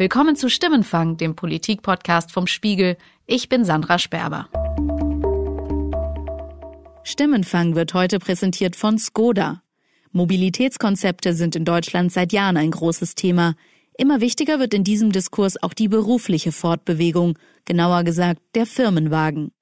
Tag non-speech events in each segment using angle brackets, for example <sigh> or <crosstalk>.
Willkommen zu Stimmenfang, dem Politik-Podcast vom Spiegel. Ich bin Sandra Sperber. Stimmenfang wird heute präsentiert von Skoda. Mobilitätskonzepte sind in Deutschland seit Jahren ein großes Thema. Immer wichtiger wird in diesem Diskurs auch die berufliche Fortbewegung, genauer gesagt der Firmenwagen.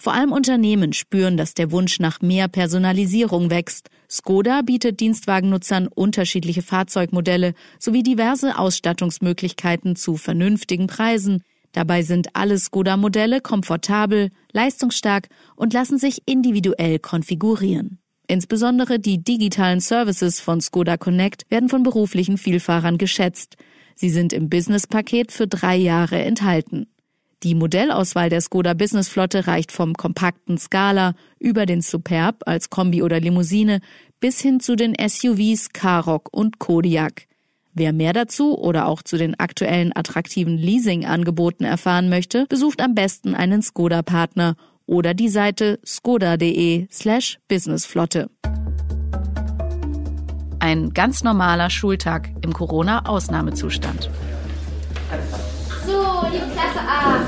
Vor allem Unternehmen spüren, dass der Wunsch nach mehr Personalisierung wächst. Skoda bietet Dienstwagennutzern unterschiedliche Fahrzeugmodelle sowie diverse Ausstattungsmöglichkeiten zu vernünftigen Preisen. Dabei sind alle Skoda-Modelle komfortabel, leistungsstark und lassen sich individuell konfigurieren. Insbesondere die digitalen Services von Skoda Connect werden von beruflichen Vielfahrern geschätzt. Sie sind im Business-Paket für drei Jahre enthalten. Die Modellauswahl der Skoda Business Flotte reicht vom kompakten Scala über den Superb als Kombi oder Limousine bis hin zu den SUVs Karoq und Kodiak. Wer mehr dazu oder auch zu den aktuellen attraktiven Leasing-Angeboten erfahren möchte, besucht am besten einen Skoda-Partner oder die Seite skoda.de slash businessflotte. Ein ganz normaler Schultag im Corona-Ausnahmezustand. So, liebe Klasse 8,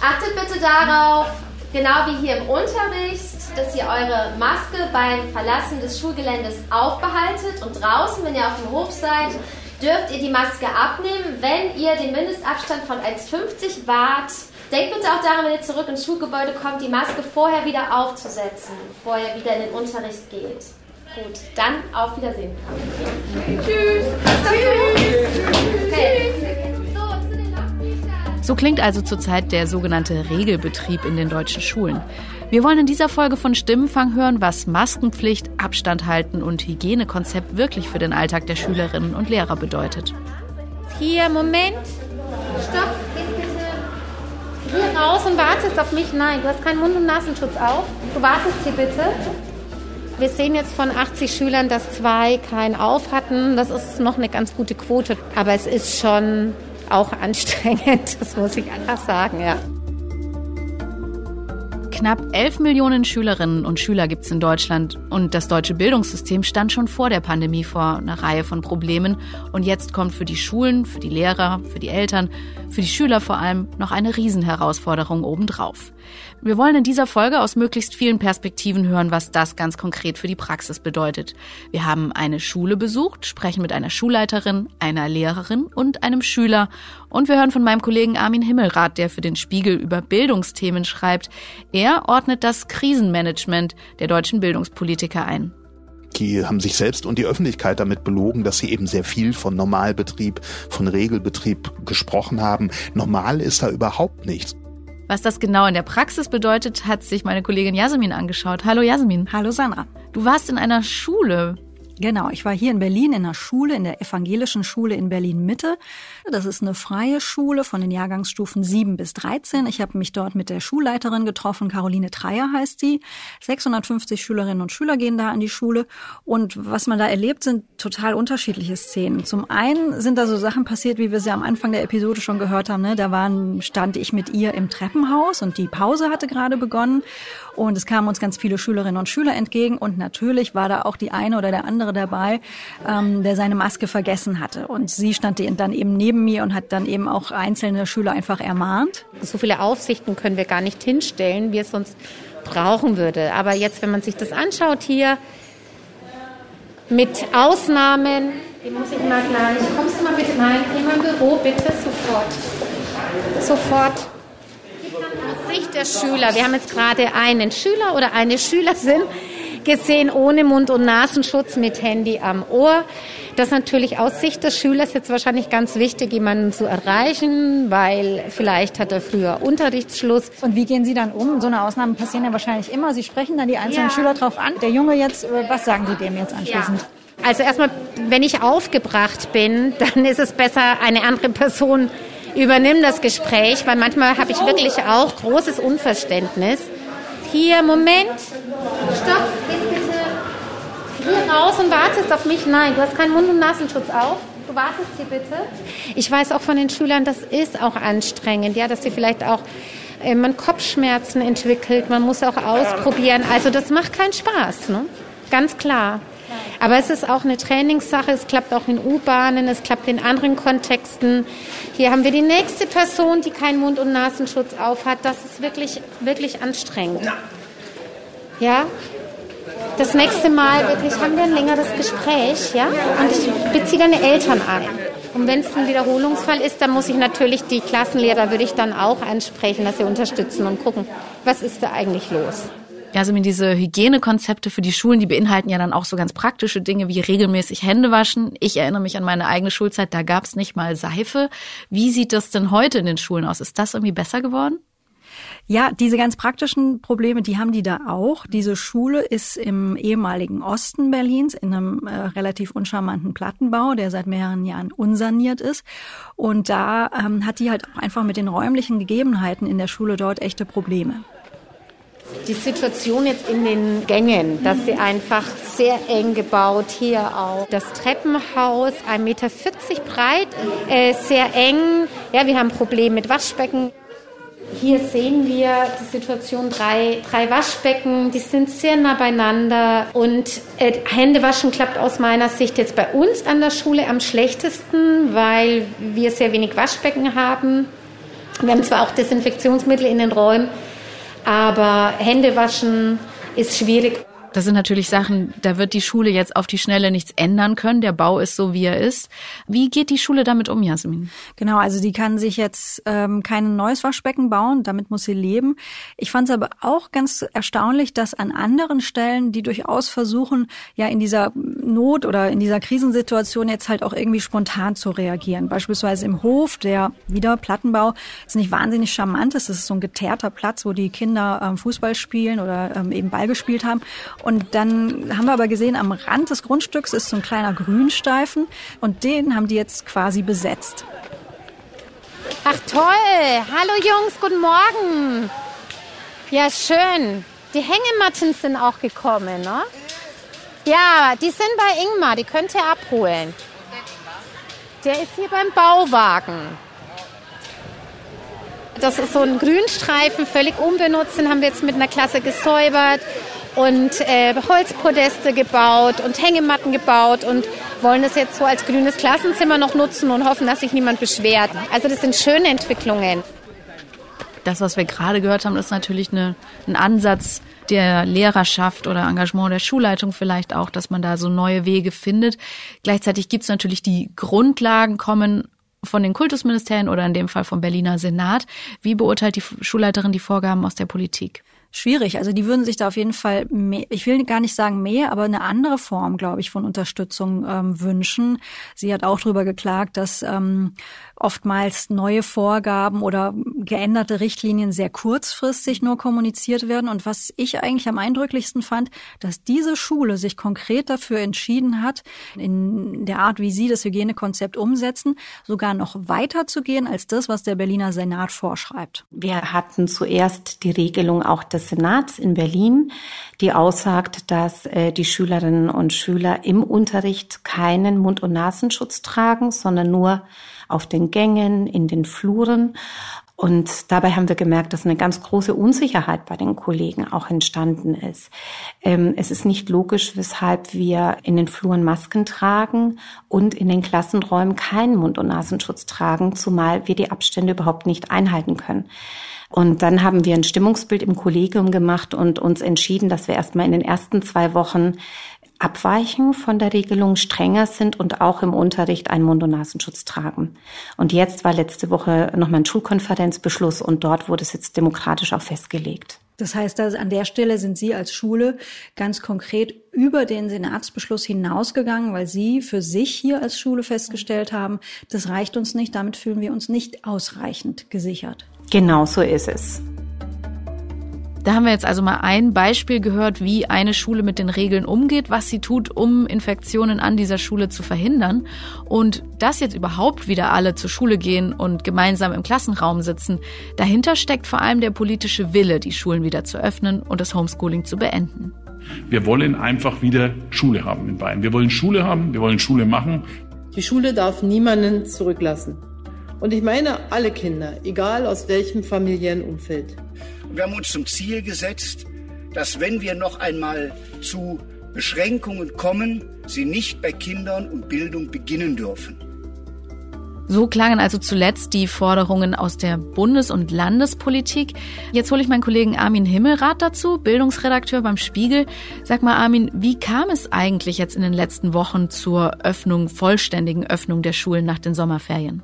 achtet bitte darauf, genau wie hier im Unterricht, dass ihr eure Maske beim Verlassen des Schulgeländes aufbehaltet und draußen, wenn ihr auf dem Hof seid, dürft ihr die Maske abnehmen, wenn ihr den Mindestabstand von 1,50 wahrt. Denkt bitte auch daran, wenn ihr zurück ins Schulgebäude kommt, die Maske vorher wieder aufzusetzen, bevor ihr wieder in den Unterricht geht. Gut, dann auf Wiedersehen. Tschüss. Tschüss. Okay. So klingt also zurzeit der sogenannte Regelbetrieb in den deutschen Schulen. Wir wollen in dieser Folge von Stimmenfang hören, was Maskenpflicht, Abstand halten und Hygienekonzept wirklich für den Alltag der Schülerinnen und Lehrer bedeutet. Hier, Moment. Stopp, bitte. Hier raus und wartest auf mich. Nein, du hast keinen Mund- und Nasenschutz auf. Du wartest hier bitte. Wir sehen jetzt von 80 Schülern, dass zwei keinen auf hatten. Das ist noch eine ganz gute Quote. Aber es ist schon auch anstrengend, <laughs> das muss ich einfach sagen, ja. Knapp 11 Millionen Schülerinnen und Schüler gibt es in Deutschland und das deutsche Bildungssystem stand schon vor der Pandemie vor einer Reihe von Problemen und jetzt kommt für die Schulen, für die Lehrer, für die Eltern, für die Schüler vor allem noch eine Riesenherausforderung obendrauf. Wir wollen in dieser Folge aus möglichst vielen Perspektiven hören, was das ganz konkret für die Praxis bedeutet. Wir haben eine Schule besucht, sprechen mit einer Schulleiterin, einer Lehrerin und einem Schüler und wir hören von meinem Kollegen Armin Himmelrath, der für den Spiegel über Bildungsthemen schreibt. Er ordnet das Krisenmanagement der deutschen Bildungspolitiker ein. Die haben sich selbst und die Öffentlichkeit damit belogen, dass sie eben sehr viel von Normalbetrieb, von Regelbetrieb gesprochen haben. Normal ist da überhaupt nichts. Was das genau in der Praxis bedeutet, hat sich meine Kollegin Jasmin angeschaut. Hallo Jasmin. Hallo Sandra. Du warst in einer Schule. Genau, ich war hier in Berlin in einer Schule, in der evangelischen Schule in Berlin Mitte. Das ist eine freie Schule von den Jahrgangsstufen 7 bis 13. Ich habe mich dort mit der Schulleiterin getroffen, Caroline Treier heißt sie. 650 Schülerinnen und Schüler gehen da an die Schule und was man da erlebt, sind total unterschiedliche Szenen. Zum einen sind da so Sachen passiert, wie wir sie am Anfang der Episode schon gehört haben. Ne? Da waren, stand ich mit ihr im Treppenhaus und die Pause hatte gerade begonnen und es kamen uns ganz viele Schülerinnen und Schüler entgegen und natürlich war da auch die eine oder der andere dabei, ähm, der seine Maske vergessen hatte. Und sie stand dann eben neben mir und hat dann eben auch einzelne Schüler einfach ermahnt. So viele Aufsichten können wir gar nicht hinstellen, wie es sonst brauchen würde. Aber jetzt, wenn man sich das anschaut hier, mit Ausnahmen, die muss ich mal gleich, kommst du mal bitte rein, in mein Büro, bitte, sofort. Sofort. Sicht der Schüler. Wir haben jetzt gerade einen Schüler oder eine Schülerin gesehen ohne Mund- und Nasenschutz mit Handy am Ohr. Das ist natürlich aus Sicht des Schülers jetzt wahrscheinlich ganz wichtig, jemanden zu erreichen, weil vielleicht hat er früher Unterrichtsschluss. Und wie gehen Sie dann um? So eine Ausnahme passieren ja wahrscheinlich immer. Sie sprechen dann die einzelnen ja. Schüler drauf an. Der Junge jetzt, äh, was sagen Sie dem jetzt anschließend? Ja. Also erstmal, wenn ich aufgebracht bin, <laughs> dann ist es besser, eine andere Person übernimmt das Gespräch, weil manchmal habe ich wirklich auch großes Unverständnis. Hier, Moment. Stopp, hier raus und wartest auf mich. Nein, du hast keinen Mund- und Nasenschutz auf. Du wartest hier bitte. Ich weiß auch von den Schülern, das ist auch anstrengend, ja, dass sie vielleicht auch äh, man Kopfschmerzen entwickelt, man muss auch ausprobieren. Also das macht keinen Spaß, ne? Ganz klar. Aber es ist auch eine Trainingssache. Es klappt auch in U-Bahnen, es klappt in anderen Kontexten. Hier haben wir die nächste Person, die keinen Mund- und Nasenschutz aufhat. Das ist wirklich, wirklich anstrengend. Ja? Das nächste Mal wirklich haben wir ein längeres Gespräch, ja? Und ich beziehe deine Eltern ein. Und wenn es ein Wiederholungsfall ist, dann muss ich natürlich die Klassenlehrer, würde ich dann auch ansprechen, dass sie unterstützen und gucken, was ist da eigentlich los. Ja, also mit diese Hygienekonzepte für die Schulen, die beinhalten ja dann auch so ganz praktische Dinge wie regelmäßig Hände waschen. Ich erinnere mich an meine eigene Schulzeit, da gab es nicht mal Seife. Wie sieht das denn heute in den Schulen aus? Ist das irgendwie besser geworden? Ja, diese ganz praktischen Probleme, die haben die da auch. Diese Schule ist im ehemaligen Osten Berlins in einem äh, relativ uncharmanten Plattenbau, der seit mehreren Jahren unsaniert ist. Und da ähm, hat die halt auch einfach mit den räumlichen Gegebenheiten in der Schule dort echte Probleme. Die Situation jetzt in den Gängen, dass sie einfach sehr eng gebaut, hier auch. Das Treppenhaus, 1,40 Meter breit, äh, sehr eng. Ja, wir haben Probleme mit Waschbecken. Hier sehen wir die Situation, drei, drei Waschbecken, die sind sehr nah beieinander und äh, Händewaschen klappt aus meiner Sicht jetzt bei uns an der Schule am schlechtesten, weil wir sehr wenig Waschbecken haben. Wir haben zwar auch Desinfektionsmittel in den Räumen, aber Händewaschen ist schwierig. Das sind natürlich Sachen, da wird die Schule jetzt auf die Schnelle nichts ändern können. Der Bau ist so, wie er ist. Wie geht die Schule damit um, Jasmin? Genau, also die kann sich jetzt ähm, kein neues Waschbecken bauen, damit muss sie leben. Ich fand es aber auch ganz erstaunlich, dass an anderen Stellen, die durchaus versuchen, ja in dieser Not oder in dieser Krisensituation jetzt halt auch irgendwie spontan zu reagieren. Beispielsweise im Hof, der wieder Plattenbau, ist nicht wahnsinnig charmant. Das ist so ein geteerter Platz, wo die Kinder ähm, Fußball spielen oder ähm, eben Ball gespielt haben. Und dann haben wir aber gesehen, am Rand des Grundstücks ist so ein kleiner Grünstreifen und den haben die jetzt quasi besetzt. Ach toll! Hallo Jungs, guten Morgen! Ja, schön. Die Hängematten sind auch gekommen, ne? Ja, die sind bei Ingmar, die könnt ihr abholen. Der ist hier beim Bauwagen. Das ist so ein Grünstreifen, völlig unbenutzt, den haben wir jetzt mit einer Klasse gesäubert und äh, Holzpodeste gebaut und Hängematten gebaut und wollen das jetzt so als grünes Klassenzimmer noch nutzen und hoffen, dass sich niemand beschwert. Also das sind schöne Entwicklungen. Das, was wir gerade gehört haben, ist natürlich eine, ein Ansatz der Lehrerschaft oder Engagement der Schulleitung vielleicht auch, dass man da so neue Wege findet. Gleichzeitig gibt es natürlich die Grundlagen kommen von den Kultusministerien oder in dem Fall vom Berliner Senat. Wie beurteilt die Schulleiterin die Vorgaben aus der Politik? Schwierig. Also die würden sich da auf jeden Fall, mehr, ich will gar nicht sagen mehr, aber eine andere Form, glaube ich, von Unterstützung ähm, wünschen. Sie hat auch darüber geklagt, dass ähm, oftmals neue Vorgaben oder geänderte Richtlinien sehr kurzfristig nur kommuniziert werden. Und was ich eigentlich am eindrücklichsten fand, dass diese Schule sich konkret dafür entschieden hat, in der Art, wie sie das Hygienekonzept umsetzen, sogar noch weiter zu gehen als das, was der Berliner Senat vorschreibt. Wir hatten zuerst die Regelung auch des Senats in Berlin, die aussagt, dass äh, die Schülerinnen und Schüler im Unterricht keinen Mund- und Nasenschutz tragen, sondern nur auf den Gängen, in den Fluren. Und dabei haben wir gemerkt, dass eine ganz große Unsicherheit bei den Kollegen auch entstanden ist. Ähm, es ist nicht logisch, weshalb wir in den Fluren Masken tragen und in den Klassenräumen keinen Mund- und Nasenschutz tragen, zumal wir die Abstände überhaupt nicht einhalten können. Und dann haben wir ein Stimmungsbild im Kollegium gemacht und uns entschieden, dass wir erstmal in den ersten zwei Wochen abweichen von der Regelung, strenger sind und auch im Unterricht einen Mund- und Nasenschutz tragen. Und jetzt war letzte Woche nochmal ein Schulkonferenzbeschluss und dort wurde es jetzt demokratisch auch festgelegt. Das heißt, dass an der Stelle sind Sie als Schule ganz konkret über den Senatsbeschluss hinausgegangen, weil Sie für sich hier als Schule festgestellt haben, das reicht uns nicht, damit fühlen wir uns nicht ausreichend gesichert. Genau so ist es. Da haben wir jetzt also mal ein Beispiel gehört, wie eine Schule mit den Regeln umgeht, was sie tut, um Infektionen an dieser Schule zu verhindern. Und dass jetzt überhaupt wieder alle zur Schule gehen und gemeinsam im Klassenraum sitzen, dahinter steckt vor allem der politische Wille, die Schulen wieder zu öffnen und das Homeschooling zu beenden. Wir wollen einfach wieder Schule haben in Bayern. Wir wollen Schule haben, wir wollen Schule machen. Die Schule darf niemanden zurücklassen. Und ich meine alle Kinder, egal aus welchem familiären Umfeld. Wir haben uns zum Ziel gesetzt, dass wenn wir noch einmal zu Beschränkungen kommen, sie nicht bei Kindern und Bildung beginnen dürfen. So klangen also zuletzt die Forderungen aus der Bundes- und Landespolitik. Jetzt hole ich meinen Kollegen Armin Himmelrath dazu, Bildungsredakteur beim Spiegel. Sag mal, Armin, wie kam es eigentlich jetzt in den letzten Wochen zur Öffnung, vollständigen Öffnung der Schulen nach den Sommerferien?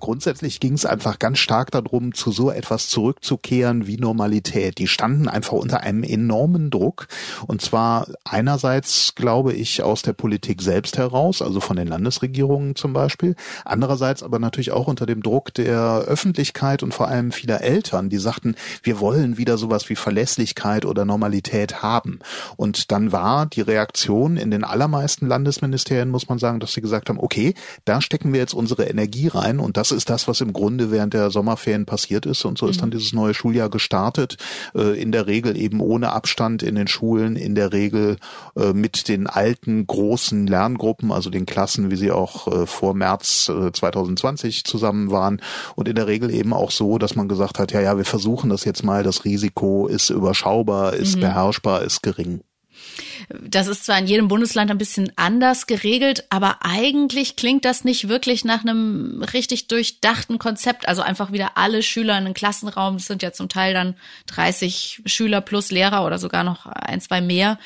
Grundsätzlich ging es einfach ganz stark darum, zu so etwas zurückzukehren wie Normalität. Die standen einfach unter einem enormen Druck. Und zwar einerseits, glaube ich, aus der Politik selbst heraus, also von den Landesregierungen zum Beispiel. Andererseits aber natürlich auch unter dem Druck der Öffentlichkeit und vor allem vieler Eltern, die sagten, wir wollen wieder sowas wie Verlässlichkeit oder Normalität haben. Und dann war die Reaktion in den allermeisten Landesministerien, muss man sagen, dass sie gesagt haben, okay, da stecken wir jetzt unsere Energie rein und das das ist das, was im Grunde während der Sommerferien passiert ist. Und so ist dann mhm. dieses neue Schuljahr gestartet. Äh, in der Regel eben ohne Abstand in den Schulen, in der Regel äh, mit den alten großen Lerngruppen, also den Klassen, wie sie auch äh, vor März 2020 zusammen waren. Und in der Regel eben auch so, dass man gesagt hat, ja, ja, wir versuchen das jetzt mal. Das Risiko ist überschaubar, ist mhm. beherrschbar, ist gering. Das ist zwar in jedem Bundesland ein bisschen anders geregelt, aber eigentlich klingt das nicht wirklich nach einem richtig durchdachten Konzept. Also einfach wieder alle Schüler in einem Klassenraum, das sind ja zum Teil dann 30 Schüler plus Lehrer oder sogar noch ein, zwei mehr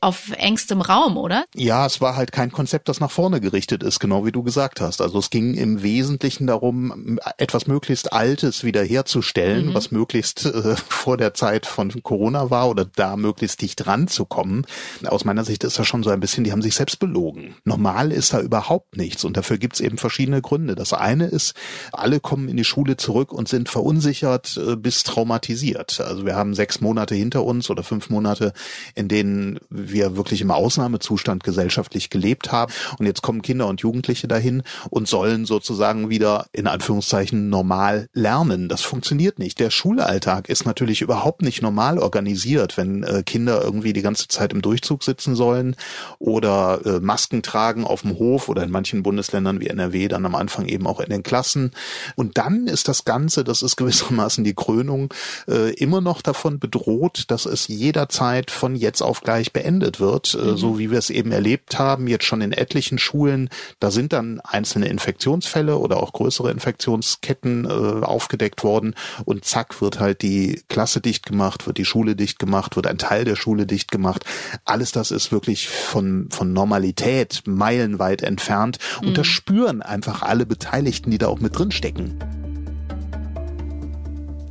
auf engstem Raum, oder? Ja, es war halt kein Konzept, das nach vorne gerichtet ist, genau wie du gesagt hast. Also es ging im Wesentlichen darum, etwas möglichst Altes wiederherzustellen, mhm. was möglichst äh, vor der Zeit von Corona war oder da möglichst dicht ranzukommen aus meiner Sicht ist das schon so ein bisschen, die haben sich selbst belogen. Normal ist da überhaupt nichts und dafür gibt es eben verschiedene Gründe. Das eine ist, alle kommen in die Schule zurück und sind verunsichert äh, bis traumatisiert. Also wir haben sechs Monate hinter uns oder fünf Monate, in denen wir wirklich im Ausnahmezustand gesellschaftlich gelebt haben und jetzt kommen Kinder und Jugendliche dahin und sollen sozusagen wieder in Anführungszeichen normal lernen. Das funktioniert nicht. Der Schulalltag ist natürlich überhaupt nicht normal organisiert, wenn äh, Kinder irgendwie die ganze Zeit im Durchzug sitzen sollen oder äh, Masken tragen auf dem Hof oder in manchen Bundesländern wie NRW dann am Anfang eben auch in den Klassen. Und dann ist das Ganze, das ist gewissermaßen die Krönung, äh, immer noch davon bedroht, dass es jederzeit von jetzt auf gleich beendet wird, äh, mhm. so wie wir es eben erlebt haben, jetzt schon in etlichen Schulen. Da sind dann einzelne Infektionsfälle oder auch größere Infektionsketten äh, aufgedeckt worden und zack wird halt die Klasse dicht gemacht, wird die Schule dicht gemacht, wird ein Teil der Schule dicht gemacht alles das ist wirklich von, von Normalität meilenweit entfernt. Und mhm. das spüren einfach alle Beteiligten, die da auch mit drin stecken.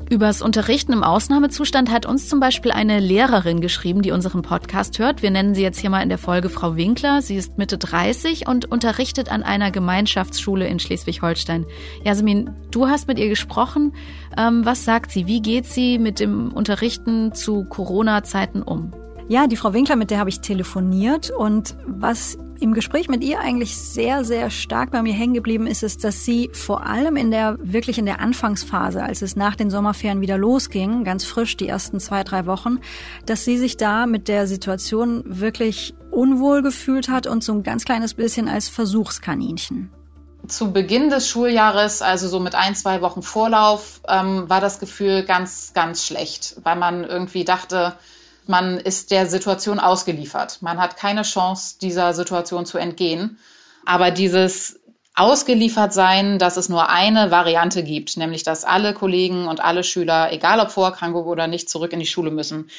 Übers Unterrichten im Ausnahmezustand hat uns zum Beispiel eine Lehrerin geschrieben, die unseren Podcast hört. Wir nennen sie jetzt hier mal in der Folge Frau Winkler. Sie ist Mitte 30 und unterrichtet an einer Gemeinschaftsschule in Schleswig-Holstein. Jasmin, du hast mit ihr gesprochen. Ähm, was sagt sie? Wie geht sie mit dem Unterrichten zu Corona-Zeiten um? Ja, die Frau Winkler, mit der habe ich telefoniert und was im Gespräch mit ihr eigentlich sehr, sehr stark bei mir hängen geblieben ist, ist, dass sie vor allem in der, wirklich in der Anfangsphase, als es nach den Sommerferien wieder losging, ganz frisch die ersten zwei, drei Wochen, dass sie sich da mit der Situation wirklich unwohl gefühlt hat und so ein ganz kleines bisschen als Versuchskaninchen. Zu Beginn des Schuljahres, also so mit ein, zwei Wochen Vorlauf, ähm, war das Gefühl ganz, ganz schlecht, weil man irgendwie dachte, man ist der Situation ausgeliefert. Man hat keine Chance, dieser Situation zu entgehen. Aber dieses ausgeliefert sein, dass es nur eine Variante gibt, nämlich dass alle Kollegen und alle Schüler, egal ob Vorerkrankung oder nicht, zurück in die Schule müssen.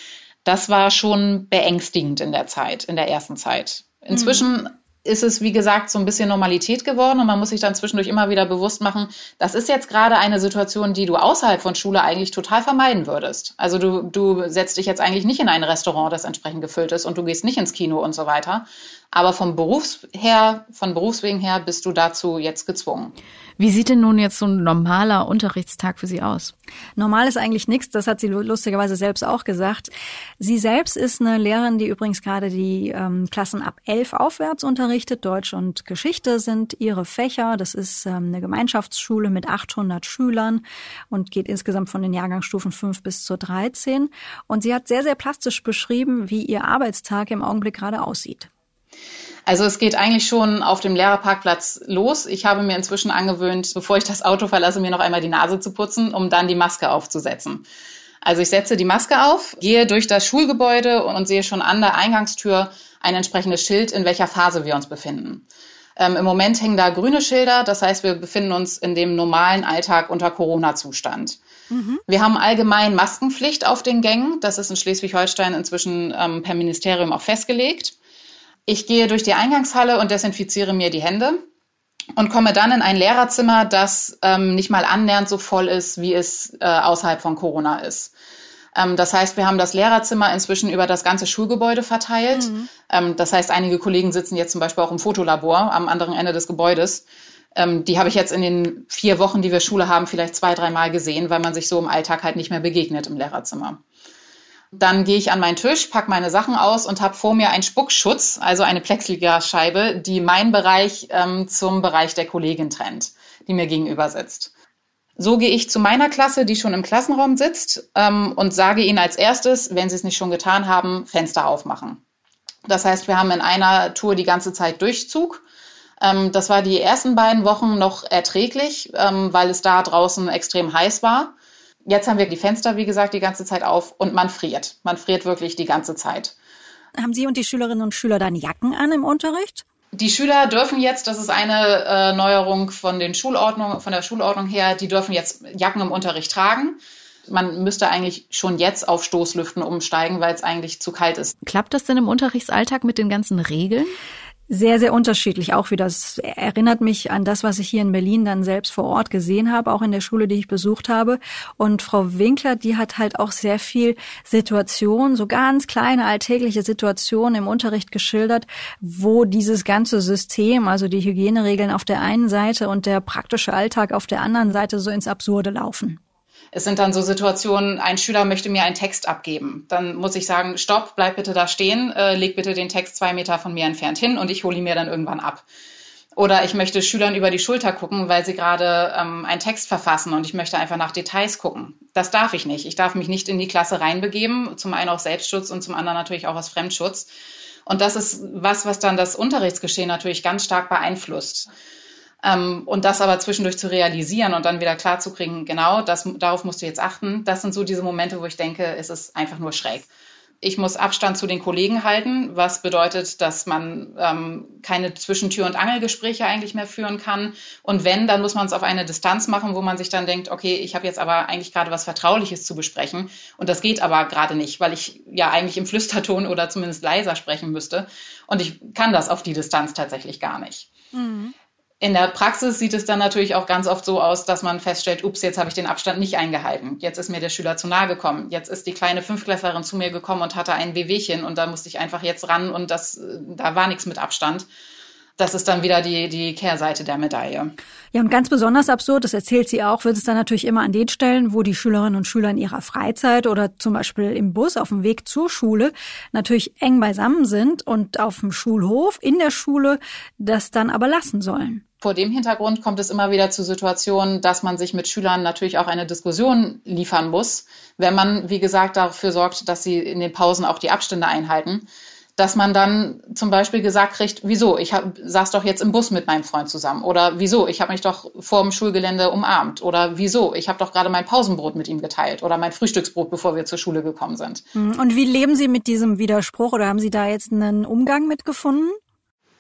Das war schon beängstigend in der Zeit, in der ersten Zeit. Inzwischen mhm ist es, wie gesagt, so ein bisschen Normalität geworden und man muss sich dann zwischendurch immer wieder bewusst machen, das ist jetzt gerade eine Situation, die du außerhalb von Schule eigentlich total vermeiden würdest. Also du, du setzt dich jetzt eigentlich nicht in ein Restaurant, das entsprechend gefüllt ist und du gehst nicht ins Kino und so weiter. Aber vom Berufs her, von Berufswegen her bist du dazu jetzt gezwungen. Wie sieht denn nun jetzt so ein normaler Unterrichtstag für Sie aus? Normal ist eigentlich nichts, das hat sie lustigerweise selbst auch gesagt. Sie selbst ist eine Lehrerin, die übrigens gerade die ähm, Klassen ab elf aufwärts unterrichtet. Deutsch und Geschichte sind ihre Fächer. Das ist ähm, eine Gemeinschaftsschule mit 800 Schülern und geht insgesamt von den Jahrgangsstufen 5 bis zur 13. Und sie hat sehr, sehr plastisch beschrieben, wie ihr Arbeitstag im Augenblick gerade aussieht. Also es geht eigentlich schon auf dem Lehrerparkplatz los. Ich habe mir inzwischen angewöhnt, bevor ich das Auto verlasse, mir noch einmal die Nase zu putzen, um dann die Maske aufzusetzen. Also ich setze die Maske auf, gehe durch das Schulgebäude und sehe schon an der Eingangstür ein entsprechendes Schild, in welcher Phase wir uns befinden. Ähm, Im Moment hängen da grüne Schilder, das heißt, wir befinden uns in dem normalen Alltag unter Corona-Zustand. Mhm. Wir haben allgemein Maskenpflicht auf den Gängen. Das ist in Schleswig-Holstein inzwischen ähm, per Ministerium auch festgelegt. Ich gehe durch die Eingangshalle und desinfiziere mir die Hände und komme dann in ein Lehrerzimmer, das ähm, nicht mal annähernd so voll ist, wie es äh, außerhalb von Corona ist. Ähm, das heißt, wir haben das Lehrerzimmer inzwischen über das ganze Schulgebäude verteilt. Mhm. Ähm, das heißt, einige Kollegen sitzen jetzt zum Beispiel auch im Fotolabor am anderen Ende des Gebäudes. Ähm, die habe ich jetzt in den vier Wochen, die wir Schule haben, vielleicht zwei, dreimal gesehen, weil man sich so im Alltag halt nicht mehr begegnet im Lehrerzimmer. Dann gehe ich an meinen Tisch, packe meine Sachen aus und habe vor mir einen Spuckschutz, also eine Plexiglasscheibe, die meinen Bereich ähm, zum Bereich der Kollegin trennt, die mir gegenüber sitzt. So gehe ich zu meiner Klasse, die schon im Klassenraum sitzt, ähm, und sage ihnen als erstes, wenn sie es nicht schon getan haben, Fenster aufmachen. Das heißt, wir haben in einer Tour die ganze Zeit Durchzug. Ähm, das war die ersten beiden Wochen noch erträglich, ähm, weil es da draußen extrem heiß war. Jetzt haben wir die Fenster, wie gesagt, die ganze Zeit auf und man friert. Man friert wirklich die ganze Zeit. Haben Sie und die Schülerinnen und Schüler dann Jacken an im Unterricht? Die Schüler dürfen jetzt, das ist eine äh, Neuerung von den Schulordnung, von der Schulordnung her, die dürfen jetzt Jacken im Unterricht tragen. Man müsste eigentlich schon jetzt auf Stoßlüften umsteigen, weil es eigentlich zu kalt ist. Klappt das denn im Unterrichtsalltag mit den ganzen Regeln? Sehr, sehr unterschiedlich. Auch wieder, das erinnert mich an das, was ich hier in Berlin dann selbst vor Ort gesehen habe, auch in der Schule, die ich besucht habe. Und Frau Winkler, die hat halt auch sehr viel Situationen, so ganz kleine alltägliche Situationen im Unterricht geschildert, wo dieses ganze System, also die Hygieneregeln auf der einen Seite und der praktische Alltag auf der anderen Seite so ins Absurde laufen. Es sind dann so Situationen, ein Schüler möchte mir einen Text abgeben. Dann muss ich sagen, stopp, bleib bitte da stehen, äh, leg bitte den Text zwei Meter von mir entfernt hin und ich hole ihn mir dann irgendwann ab. Oder ich möchte Schülern über die Schulter gucken, weil sie gerade ähm, einen Text verfassen und ich möchte einfach nach Details gucken. Das darf ich nicht. Ich darf mich nicht in die Klasse reinbegeben, zum einen aus Selbstschutz und zum anderen natürlich auch aus Fremdschutz. Und das ist was, was dann das Unterrichtsgeschehen natürlich ganz stark beeinflusst. Ähm, und das aber zwischendurch zu realisieren und dann wieder klarzukriegen, genau, das, darauf musst du jetzt achten, das sind so diese Momente, wo ich denke, es ist einfach nur schräg. Ich muss Abstand zu den Kollegen halten, was bedeutet, dass man ähm, keine Zwischentür- und Angelgespräche eigentlich mehr führen kann. Und wenn, dann muss man es auf eine Distanz machen, wo man sich dann denkt, okay, ich habe jetzt aber eigentlich gerade was Vertrauliches zu besprechen. Und das geht aber gerade nicht, weil ich ja eigentlich im Flüsterton oder zumindest leiser sprechen müsste. Und ich kann das auf die Distanz tatsächlich gar nicht. Mhm. In der Praxis sieht es dann natürlich auch ganz oft so aus, dass man feststellt, ups, jetzt habe ich den Abstand nicht eingehalten. Jetzt ist mir der Schüler zu nahe gekommen. Jetzt ist die kleine Fünfklässlerin zu mir gekommen und hatte ein Wehwehchen und da musste ich einfach jetzt ran und das, da war nichts mit Abstand. Das ist dann wieder die, die Kehrseite der Medaille. Ja, und ganz besonders absurd, das erzählt sie auch, wird es dann natürlich immer an den Stellen, wo die Schülerinnen und Schüler in ihrer Freizeit oder zum Beispiel im Bus auf dem Weg zur Schule natürlich eng beisammen sind und auf dem Schulhof, in der Schule, das dann aber lassen sollen. Vor dem Hintergrund kommt es immer wieder zu Situationen, dass man sich mit Schülern natürlich auch eine Diskussion liefern muss, wenn man, wie gesagt, dafür sorgt, dass sie in den Pausen auch die Abstände einhalten. Dass man dann zum Beispiel gesagt kriegt, wieso, ich hab, saß doch jetzt im Bus mit meinem Freund zusammen. Oder wieso, ich habe mich doch vor dem Schulgelände umarmt. Oder wieso, ich habe doch gerade mein Pausenbrot mit ihm geteilt. Oder mein Frühstücksbrot, bevor wir zur Schule gekommen sind. Und wie leben Sie mit diesem Widerspruch? Oder haben Sie da jetzt einen Umgang mitgefunden?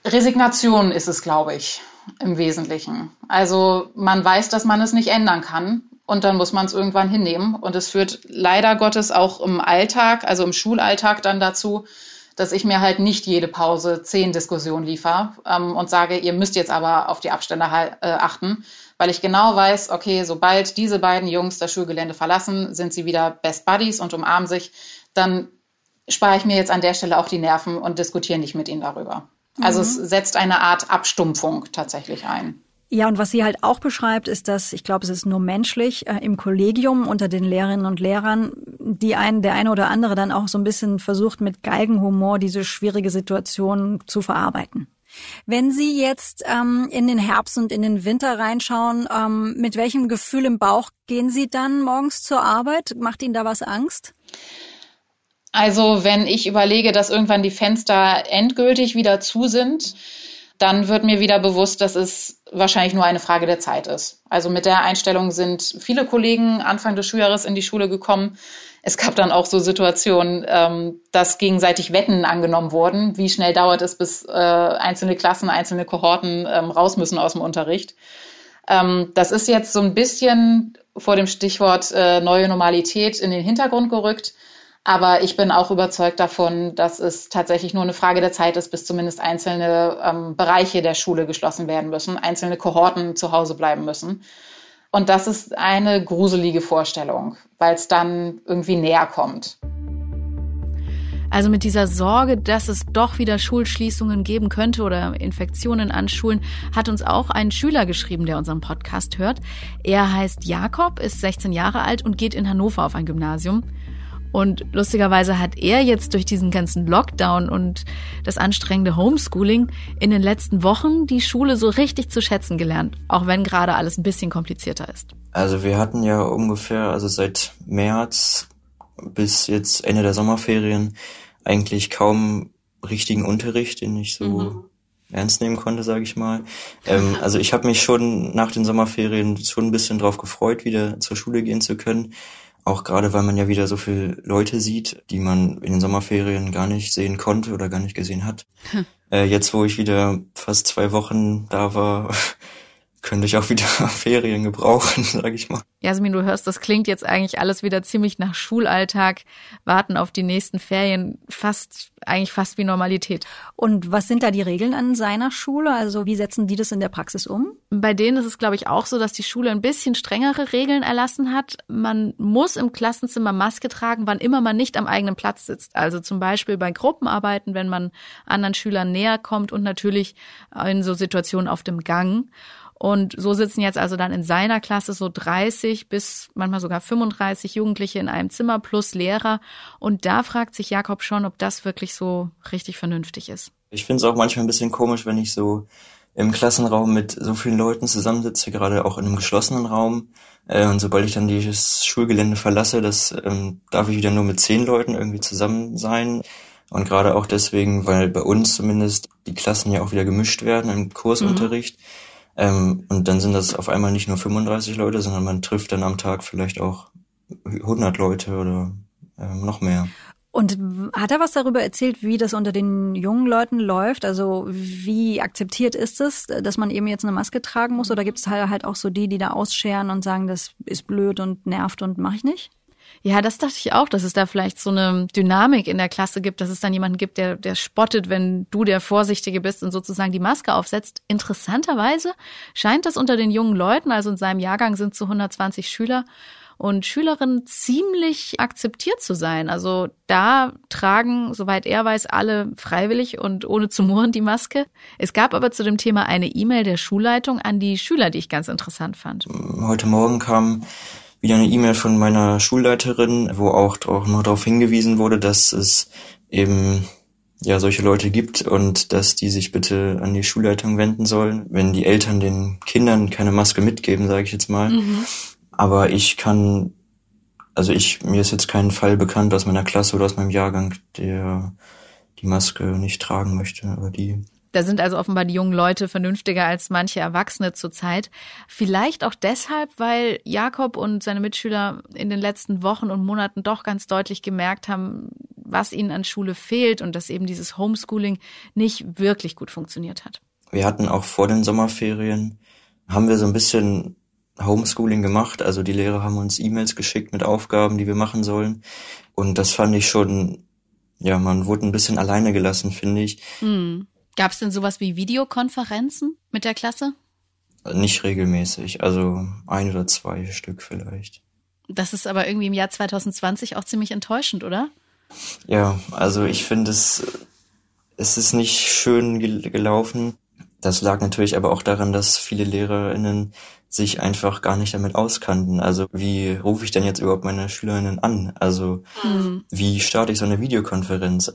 Resignation ist es, glaube ich im Wesentlichen. Also man weiß, dass man es nicht ändern kann und dann muss man es irgendwann hinnehmen. Und es führt leider Gottes auch im Alltag, also im Schulalltag dann dazu, dass ich mir halt nicht jede Pause zehn Diskussionen liefere ähm, und sage, ihr müsst jetzt aber auf die Abstände äh, achten, weil ich genau weiß, okay, sobald diese beiden Jungs das Schulgelände verlassen, sind sie wieder Best Buddies und umarmen sich, dann spare ich mir jetzt an der Stelle auch die Nerven und diskutiere nicht mit ihnen darüber. Also es mhm. setzt eine Art Abstumpfung tatsächlich ein. Ja, und was sie halt auch beschreibt, ist, dass, ich glaube, es ist nur menschlich, äh, im Kollegium unter den Lehrerinnen und Lehrern, die einen, der eine oder andere dann auch so ein bisschen versucht, mit Geigenhumor diese schwierige Situation zu verarbeiten. Wenn Sie jetzt ähm, in den Herbst und in den Winter reinschauen, ähm, mit welchem Gefühl im Bauch gehen Sie dann morgens zur Arbeit? Macht Ihnen da was Angst? Also wenn ich überlege, dass irgendwann die Fenster endgültig wieder zu sind, dann wird mir wieder bewusst, dass es wahrscheinlich nur eine Frage der Zeit ist. Also mit der Einstellung sind viele Kollegen Anfang des Schuljahres in die Schule gekommen. Es gab dann auch so Situationen, ähm, dass gegenseitig Wetten angenommen wurden. Wie schnell dauert es, bis äh, einzelne Klassen, einzelne Kohorten ähm, raus müssen aus dem Unterricht? Ähm, das ist jetzt so ein bisschen vor dem Stichwort äh, neue Normalität in den Hintergrund gerückt. Aber ich bin auch überzeugt davon, dass es tatsächlich nur eine Frage der Zeit ist, bis zumindest einzelne ähm, Bereiche der Schule geschlossen werden müssen, einzelne Kohorten zu Hause bleiben müssen. Und das ist eine gruselige Vorstellung, weil es dann irgendwie näher kommt. Also mit dieser Sorge, dass es doch wieder Schulschließungen geben könnte oder Infektionen an Schulen, hat uns auch ein Schüler geschrieben, der unseren Podcast hört. Er heißt Jakob, ist 16 Jahre alt und geht in Hannover auf ein Gymnasium. Und lustigerweise hat er jetzt durch diesen ganzen Lockdown und das anstrengende Homeschooling in den letzten Wochen die Schule so richtig zu schätzen gelernt, auch wenn gerade alles ein bisschen komplizierter ist. Also wir hatten ja ungefähr, also seit März bis jetzt Ende der Sommerferien eigentlich kaum richtigen Unterricht, den ich so mhm. ernst nehmen konnte, sage ich mal. Ähm, <laughs> also ich habe mich schon nach den Sommerferien schon ein bisschen drauf gefreut, wieder zur Schule gehen zu können. Auch gerade, weil man ja wieder so viele Leute sieht, die man in den Sommerferien gar nicht sehen konnte oder gar nicht gesehen hat. Hm. Äh, jetzt, wo ich wieder fast zwei Wochen da war, könnte ich auch wieder <laughs> Ferien gebrauchen, <laughs> sage ich mal. Jasmin, du hörst, das klingt jetzt eigentlich alles wieder ziemlich nach Schulalltag, warten auf die nächsten Ferien, fast eigentlich fast wie Normalität. Und was sind da die Regeln an seiner Schule? Also wie setzen die das in der Praxis um? Bei denen ist es, glaube ich, auch so, dass die Schule ein bisschen strengere Regeln erlassen hat. Man muss im Klassenzimmer Maske tragen, wann immer man nicht am eigenen Platz sitzt. Also zum Beispiel bei Gruppenarbeiten, wenn man anderen Schülern näher kommt und natürlich in so Situationen auf dem Gang. Und so sitzen jetzt also dann in seiner Klasse so 30 bis manchmal sogar 35 Jugendliche in einem Zimmer plus Lehrer. Und da fragt sich Jakob schon, ob das wirklich so richtig vernünftig ist. Ich finde es auch manchmal ein bisschen komisch, wenn ich so im Klassenraum mit so vielen Leuten zusammensitze, gerade auch in einem geschlossenen Raum. Äh, und sobald ich dann dieses Schulgelände verlasse, das ähm, darf ich wieder nur mit zehn Leuten irgendwie zusammen sein. Und gerade auch deswegen, weil bei uns zumindest die Klassen ja auch wieder gemischt werden im Kursunterricht. Mhm. Ähm, und dann sind das auf einmal nicht nur 35 Leute, sondern man trifft dann am Tag vielleicht auch 100 Leute oder ähm, noch mehr. Und hat er was darüber erzählt, wie das unter den jungen Leuten läuft? Also wie akzeptiert ist es, dass man eben jetzt eine Maske tragen muss? Oder gibt es halt auch so die, die da ausscheren und sagen, das ist blöd und nervt und mache ich nicht? Ja, das dachte ich auch, dass es da vielleicht so eine Dynamik in der Klasse gibt, dass es dann jemanden gibt, der, der spottet, wenn du der Vorsichtige bist und sozusagen die Maske aufsetzt. Interessanterweise scheint das unter den jungen Leuten, also in seinem Jahrgang sind so 120 Schüler und Schülerinnen ziemlich akzeptiert zu sein. Also da tragen, soweit er weiß, alle freiwillig und ohne zu murren die Maske. Es gab aber zu dem Thema eine E-Mail der Schulleitung an die Schüler, die ich ganz interessant fand. Heute Morgen kam wieder eine E-Mail von meiner Schulleiterin, wo auch, auch noch darauf hingewiesen wurde, dass es eben ja solche Leute gibt und dass die sich bitte an die Schulleitung wenden sollen, wenn die Eltern den Kindern keine Maske mitgeben, sage ich jetzt mal. Mhm. Aber ich kann, also ich mir ist jetzt kein Fall bekannt aus meiner Klasse oder aus meinem Jahrgang, der die Maske nicht tragen möchte, aber die da sind also offenbar die jungen Leute vernünftiger als manche Erwachsene zurzeit. Vielleicht auch deshalb, weil Jakob und seine Mitschüler in den letzten Wochen und Monaten doch ganz deutlich gemerkt haben, was ihnen an Schule fehlt und dass eben dieses Homeschooling nicht wirklich gut funktioniert hat. Wir hatten auch vor den Sommerferien, haben wir so ein bisschen Homeschooling gemacht. Also die Lehrer haben uns E-Mails geschickt mit Aufgaben, die wir machen sollen. Und das fand ich schon, ja, man wurde ein bisschen alleine gelassen, finde ich. Mhm. Gab es denn sowas wie Videokonferenzen mit der Klasse? Nicht regelmäßig, also ein oder zwei Stück vielleicht. Das ist aber irgendwie im Jahr 2020 auch ziemlich enttäuschend, oder? Ja, also ich finde es, es ist nicht schön gelaufen. Das lag natürlich aber auch daran, dass viele LehrerInnen sich einfach gar nicht damit auskannten. Also wie rufe ich denn jetzt überhaupt meine Schülerinnen an? Also mhm. wie starte ich so eine Videokonferenz?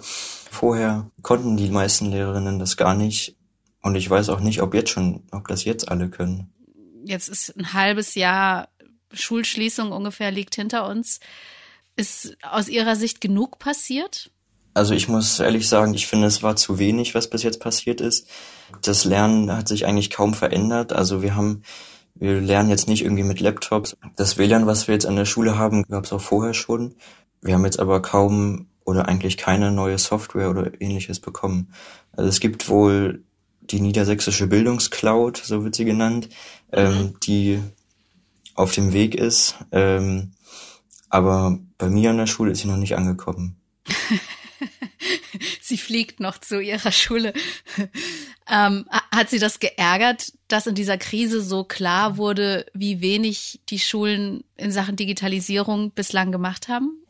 Vorher konnten die meisten Lehrerinnen das gar nicht. Und ich weiß auch nicht, ob jetzt schon, ob das jetzt alle können. Jetzt ist ein halbes Jahr Schulschließung ungefähr liegt hinter uns. Ist aus Ihrer Sicht genug passiert? Also ich muss ehrlich sagen, ich finde, es war zu wenig, was bis jetzt passiert ist. Das Lernen hat sich eigentlich kaum verändert. Also wir haben wir lernen jetzt nicht irgendwie mit Laptops. Das WLAN, was wir jetzt an der Schule haben, gab es auch vorher schon. wir haben jetzt aber kaum oder eigentlich keine neue Software oder ähnliches bekommen. Also es gibt wohl die niedersächsische Bildungscloud, so wird sie genannt, ähm, mhm. die auf dem Weg ist. Ähm, aber bei mir an der Schule ist sie noch nicht angekommen. <laughs> sie fliegt noch zu ihrer Schule. Ähm, hat sie das geärgert, dass in dieser Krise so klar wurde, wie wenig die Schulen in Sachen Digitalisierung bislang gemacht haben?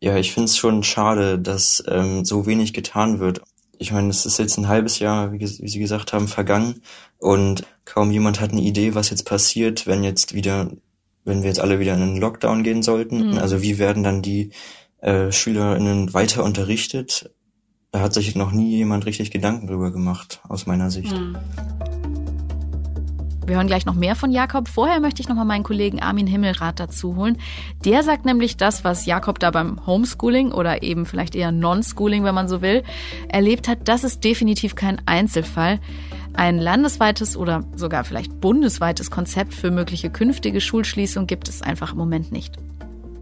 Ja, ich finde es schon schade, dass ähm, so wenig getan wird. Ich meine, es ist jetzt ein halbes Jahr, wie, wie, Sie gesagt haben, vergangen und kaum jemand hat eine Idee, was jetzt passiert, wenn jetzt wieder, wenn wir jetzt alle wieder in einen Lockdown gehen sollten. Mhm. Also wie werden dann die äh, SchülerInnen weiter unterrichtet? Da hat sich noch nie jemand richtig Gedanken drüber gemacht, aus meiner Sicht. Mhm. Wir hören gleich noch mehr von Jakob. Vorher möchte ich noch mal meinen Kollegen Armin Himmelrath dazu holen. Der sagt nämlich das, was Jakob da beim Homeschooling oder eben vielleicht eher Non-Schooling, wenn man so will, erlebt hat. Das ist definitiv kein Einzelfall. Ein landesweites oder sogar vielleicht bundesweites Konzept für mögliche künftige Schulschließung gibt es einfach im Moment nicht.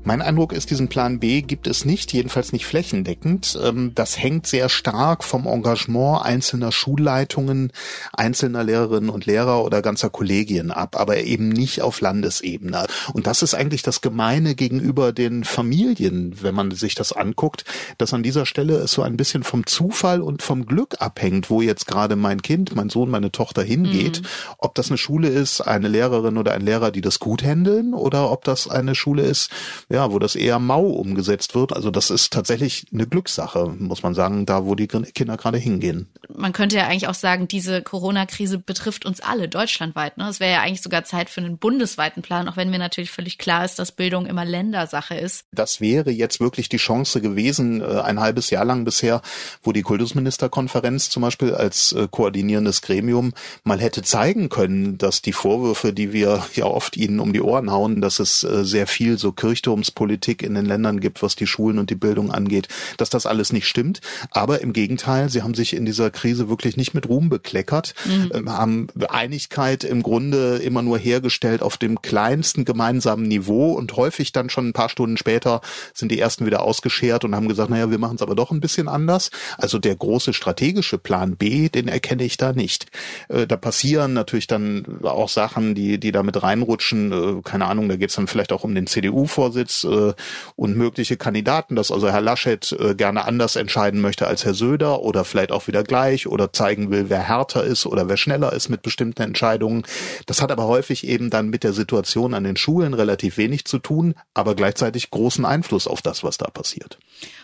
Mein Eindruck ist, diesen Plan B gibt es nicht, jedenfalls nicht flächendeckend. Ähm, das hängt sehr stark vom Engagement einzelner Schulleitungen, einzelner Lehrerinnen und Lehrer oder ganzer Kollegien ab, aber eben nicht auf Landesebene. Und das ist eigentlich das Gemeine gegenüber den Familien, wenn man sich das anguckt, dass an dieser Stelle es so ein bisschen vom Zufall und vom Glück abhängt, wo jetzt gerade mein Kind, mein Sohn, meine Tochter hingeht. Mhm. Ob das eine Schule ist, eine Lehrerin oder ein Lehrer, die das gut handeln, oder ob das eine Schule ist, ja, wo das eher mau umgesetzt wird. Also das ist tatsächlich eine Glückssache, muss man sagen, da wo die Kinder gerade hingehen. Man könnte ja eigentlich auch sagen, diese Corona-Krise betrifft uns alle deutschlandweit. Ne? Es wäre ja eigentlich sogar Zeit für einen bundesweiten Plan, auch wenn mir natürlich völlig klar ist, dass Bildung immer Ländersache ist. Das wäre jetzt wirklich die Chance gewesen, äh, ein halbes Jahr lang bisher, wo die Kultusministerkonferenz zum Beispiel als äh, koordinierendes Gremium mal hätte zeigen können, dass die Vorwürfe, die wir ja oft ihnen um die Ohren hauen, dass es äh, sehr viel so Kirchturm Wachstumspolitik in den Ländern gibt, was die Schulen und die Bildung angeht, dass das alles nicht stimmt. Aber im Gegenteil, sie haben sich in dieser Krise wirklich nicht mit Ruhm bekleckert, mhm. Ähm, haben Einigkeit im Grunde immer nur hergestellt auf dem kleinsten gemeinsamen Niveau und häufig dann schon ein paar Stunden später sind die ersten wieder ausgeschert und haben gesagt, naja, wir machen es aber doch ein bisschen anders. Also der große strategische Plan B, den erkenne ich da nicht. Äh, da passieren natürlich dann auch Sachen, die, die da mit reinrutschen. Äh, keine Ahnung, da geht es dann vielleicht auch um den CDU-Vorsitz Scholz äh, und mögliche Kandidaten, dass also Herr Laschet äh, gerne anders entscheiden möchte als Herr Söder oder vielleicht auch wieder gleich oder zeigen will, wer härter ist oder wer schneller ist mit bestimmten Entscheidungen. Das hat aber häufig eben dann mit der Situation an den Schulen relativ wenig zu tun, aber gleichzeitig großen Einfluss auf das, was da passiert.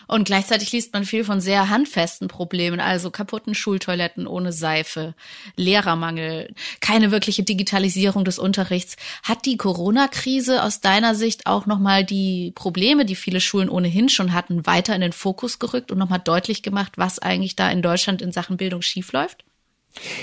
Und gleichzeitig liest man viel von sehr handfesten Problemen, also kaputten Schultoiletten ohne Seife, Lehrermangel, keine wirkliche Digitalisierung des Unterrichts. Hat die Corona-Krise aus deiner Sicht auch nochmal die Probleme, die viele Schulen ohnehin schon hatten, weiter in den Fokus gerückt und nochmal deutlich gemacht, was eigentlich da in Deutschland in Sachen Bildung schiefläuft?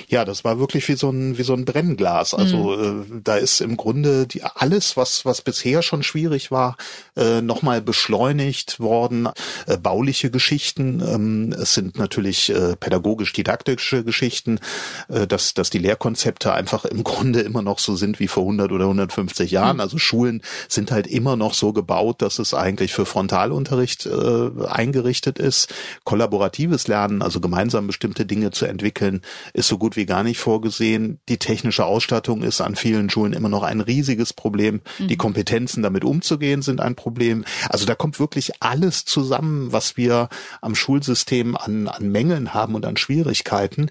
Ja, das war wirklich wie so ein wie so ein Brennglas. Also mhm. äh, da ist im Grunde die, alles, was was bisher schon schwierig war, äh, nochmal beschleunigt worden. Äh, bauliche Geschichten, ähm, es sind natürlich äh, pädagogisch-didaktische Geschichten, äh, dass dass die Lehrkonzepte einfach im Grunde immer noch so sind wie vor 100 oder 150 Jahren. Mhm. Also Schulen sind halt immer noch so gebaut, dass es eigentlich für Frontalunterricht äh, eingerichtet ist. Kollaboratives Lernen, also gemeinsam bestimmte Dinge zu entwickeln, ist so gut wie gar nicht vorgesehen. Die technische Ausstattung ist an vielen Schulen immer noch ein riesiges Problem. Mhm. Die Kompetenzen damit umzugehen sind ein Problem. Also da kommt wirklich alles zusammen, was wir am Schulsystem an, an Mängeln haben und an Schwierigkeiten.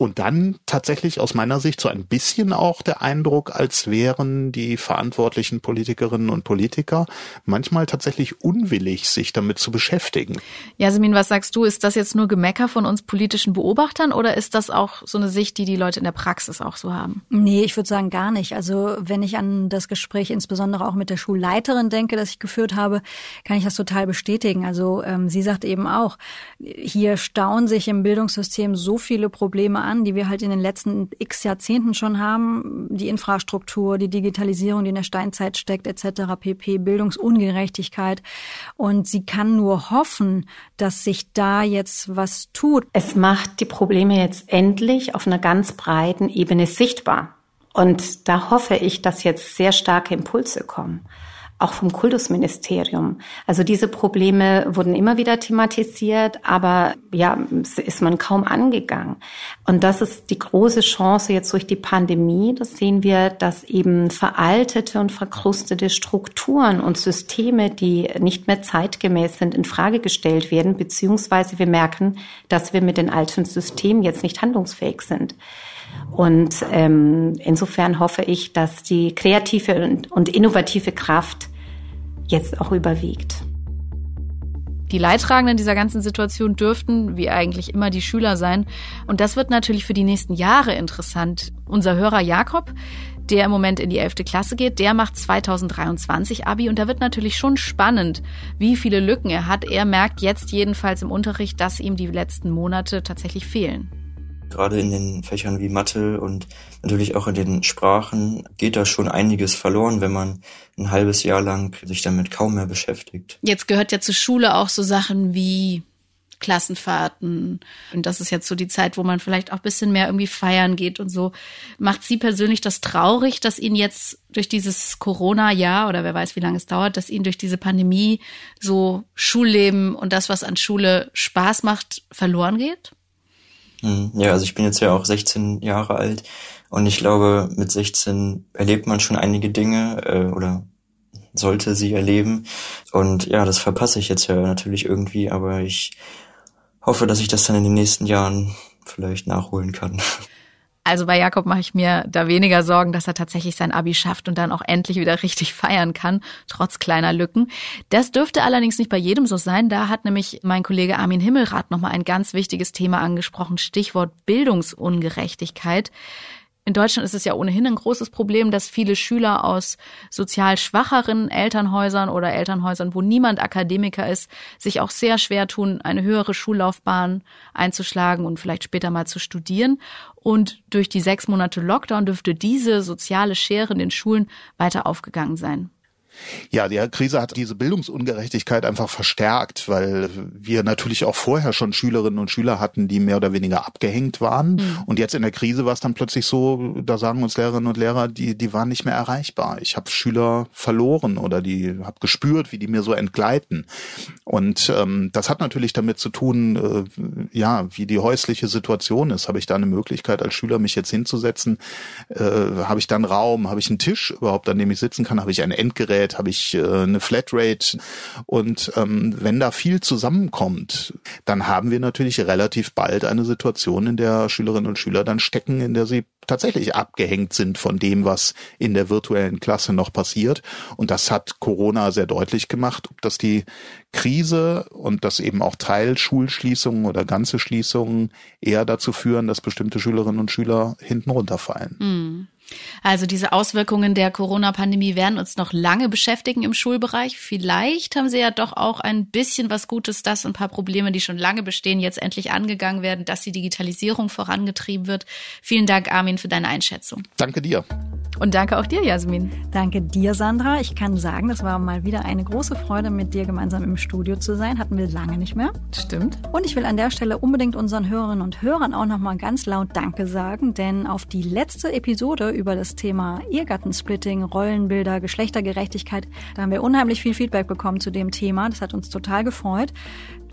Und dann tatsächlich aus meiner Sicht so ein bisschen auch der Eindruck, als wären die verantwortlichen Politikerinnen und Politiker manchmal tatsächlich unwillig, sich damit zu beschäftigen. Jasmin, was sagst du? Ist das jetzt nur Gemecker von uns politischen Beobachtern oder ist das auch so eine Sicht, die die Leute in der Praxis auch so haben? Nee, ich würde sagen gar nicht. Also wenn ich an das Gespräch insbesondere auch mit der Schulleiterin denke, das ich geführt habe, kann ich das total bestätigen. Also ähm, sie sagt eben auch, hier stauen sich im Bildungssystem so viele Probleme an, die wir halt in den letzten x Jahrzehnten schon haben. Die Infrastruktur, die Digitalisierung, die in der Steinzeit steckt, etc. pp. Bildungsungerechtigkeit. Und sie kann nur hoffen, dass sich da jetzt was tut. Es macht die Probleme jetzt endlich auf einer ganz breiten Ebene sichtbar. Und da hoffe ich, dass jetzt sehr starke Impulse kommen. Auch vom Kultusministerium. Also diese Probleme wurden immer wieder thematisiert, aber ja, ist man kaum angegangen. Und das ist die große Chance jetzt durch die Pandemie. Das sehen wir, dass eben veraltete und verkrustete Strukturen und Systeme, die nicht mehr zeitgemäß sind, in Frage gestellt werden, beziehungsweise wir merken, dass wir mit den alten Systemen jetzt nicht handlungsfähig sind. Und ähm, insofern hoffe ich, dass die kreative und, und innovative Kraft jetzt auch überwiegt. Die Leidtragenden dieser ganzen Situation dürften, wie eigentlich immer, die Schüler sein. Und das wird natürlich für die nächsten Jahre interessant. Unser Hörer Jakob, der im Moment in die 11. Klasse geht, der macht 2023 Abi und da wird natürlich schon spannend, wie viele Lücken er hat. Er merkt jetzt jedenfalls im Unterricht, dass ihm die letzten Monate tatsächlich fehlen. Gerade in den Fächern wie Mathe und natürlich auch in den Sprachen geht da schon einiges verloren, wenn man ein halbes Jahr lang sich damit kaum mehr beschäftigt. Jetzt gehört ja zur Schule auch so Sachen wie Klassenfahrten. Und das ist jetzt so die Zeit, wo man vielleicht auch ein bisschen mehr irgendwie feiern geht und so. Macht Sie persönlich das traurig, dass Ihnen jetzt durch dieses Corona-Jahr oder wer weiß, wie lange es dauert, dass Ihnen durch diese Pandemie so Schulleben und das, was an Schule Spaß macht, verloren geht? Hm, ja, also ich bin jetzt ja auch 16 Jahre alt und ich glaube, mit 16 erlebt man schon einige Dinge äh, oder sollte sie erleben. Und ja, das verpasse ich jetzt ja natürlich irgendwie, aber ich hoffe, dass ich das dann in den nächsten Jahren vielleicht nachholen kann. <laughs> Also bei Jakob mache ich mir da weniger Sorgen, dass er tatsächlich sein Abi schafft und dann auch endlich wieder richtig feiern kann, trotz kleiner Lücken. Das dürfte allerdings nicht bei jedem so sein. Da hat nämlich mein Kollege Armin Himmelrath nochmal ein ganz wichtiges Thema angesprochen, Stichwort Bildungsungerechtigkeit. In Deutschland ist es ja ohnehin ein großes Problem, dass viele Schüler aus sozial schwacheren Elternhäusern oder Elternhäusern, wo niemand Akademiker ist, sich auch sehr schwer tun, eine höhere Schullaufbahn einzuschlagen und vielleicht später mal zu studieren. Und durch die sechs Monate Lockdown dürfte diese soziale Schere in den Schulen weiter aufgegangen sein. Ja, die Krise hat diese Bildungsungerechtigkeit einfach verstärkt, weil wir natürlich auch vorher schon Schülerinnen und Schüler hatten, die mehr oder weniger abgehängt waren. Mhm. Und jetzt in der Krise war es dann plötzlich so, da sagen uns Lehrerinnen und Lehrer, die, die waren nicht mehr erreichbar. Ich habe Schüler verloren oder die habe gespürt, wie die mir so entgleiten. Und ähm, das hat natürlich damit zu tun, äh, ja, wie die häusliche Situation ist. Habe ich da eine Möglichkeit als Schüler, mich jetzt hinzusetzen? Äh, habe ich dann Raum? Habe ich einen Tisch überhaupt, an dem ich sitzen kann? Habe ich ein Endgerät? Flatrate, habe ich äh, eine Flatrate und ähm, wenn da viel zusammenkommt, dann haben wir natürlich relativ bald eine Situation, in der Schülerinnen und Schüler dann stecken, in der sie tatsächlich abgehängt sind von dem, was in der virtuellen Klasse noch passiert. Und das hat Corona sehr deutlich gemacht, dass die Krise und dass eben auch Teilschulschließungen oder ganze Schließungen eher dazu führen, dass bestimmte Schülerinnen und Schüler hinten runterfallen. Mhm. Also diese Auswirkungen der Corona-Pandemie werden uns noch lange beschäftigen im Schulbereich. Vielleicht haben Sie ja doch auch ein bisschen was Gutes, dass ein paar Probleme, die schon lange bestehen, jetzt endlich angegangen werden, dass die Digitalisierung vorangetrieben wird. Vielen Dank, Armin, für deine Einschätzung. Danke dir. Und danke auch dir, Jasmin. Danke dir, Sandra. Ich kann sagen, das war mal wieder eine große Freude, mit dir gemeinsam im Studio zu sein. Hatten wir lange nicht mehr. Stimmt. Und ich will an der Stelle unbedingt unseren Hörerinnen und Hörern auch nochmal ganz laut Danke sagen, denn auf die letzte Episode über das Thema Ehegattensplitting, Rollenbilder, Geschlechtergerechtigkeit, da haben wir unheimlich viel Feedback bekommen zu dem Thema. Das hat uns total gefreut.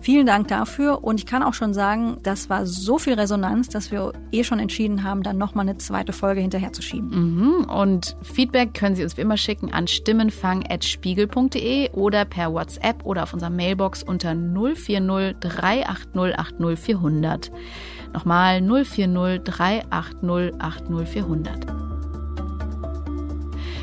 Vielen Dank dafür und ich kann auch schon sagen, das war so viel Resonanz, dass wir eh schon entschieden haben, dann nochmal eine zweite Folge hinterherzuschieben. Mhm. Und Feedback können Sie uns wie immer schicken an stimmenfang.spiegel.de oder per WhatsApp oder auf unserer Mailbox unter 040 380 80 400. Nochmal 040 380 80 400.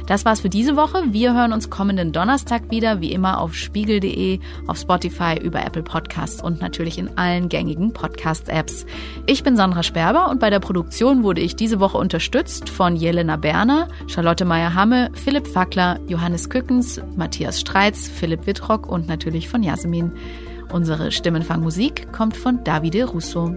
Das war's für diese Woche. Wir hören uns kommenden Donnerstag wieder, wie immer auf spiegel.de, auf Spotify, über Apple Podcasts und natürlich in allen gängigen Podcast-Apps. Ich bin Sandra Sperber und bei der Produktion wurde ich diese Woche unterstützt von Jelena Berner, Charlotte Meyer-Hamme, Philipp Fackler, Johannes Kückens, Matthias Streitz, Philipp Wittrock und natürlich von Jasmin. Unsere Stimmenfangmusik kommt von Davide Russo.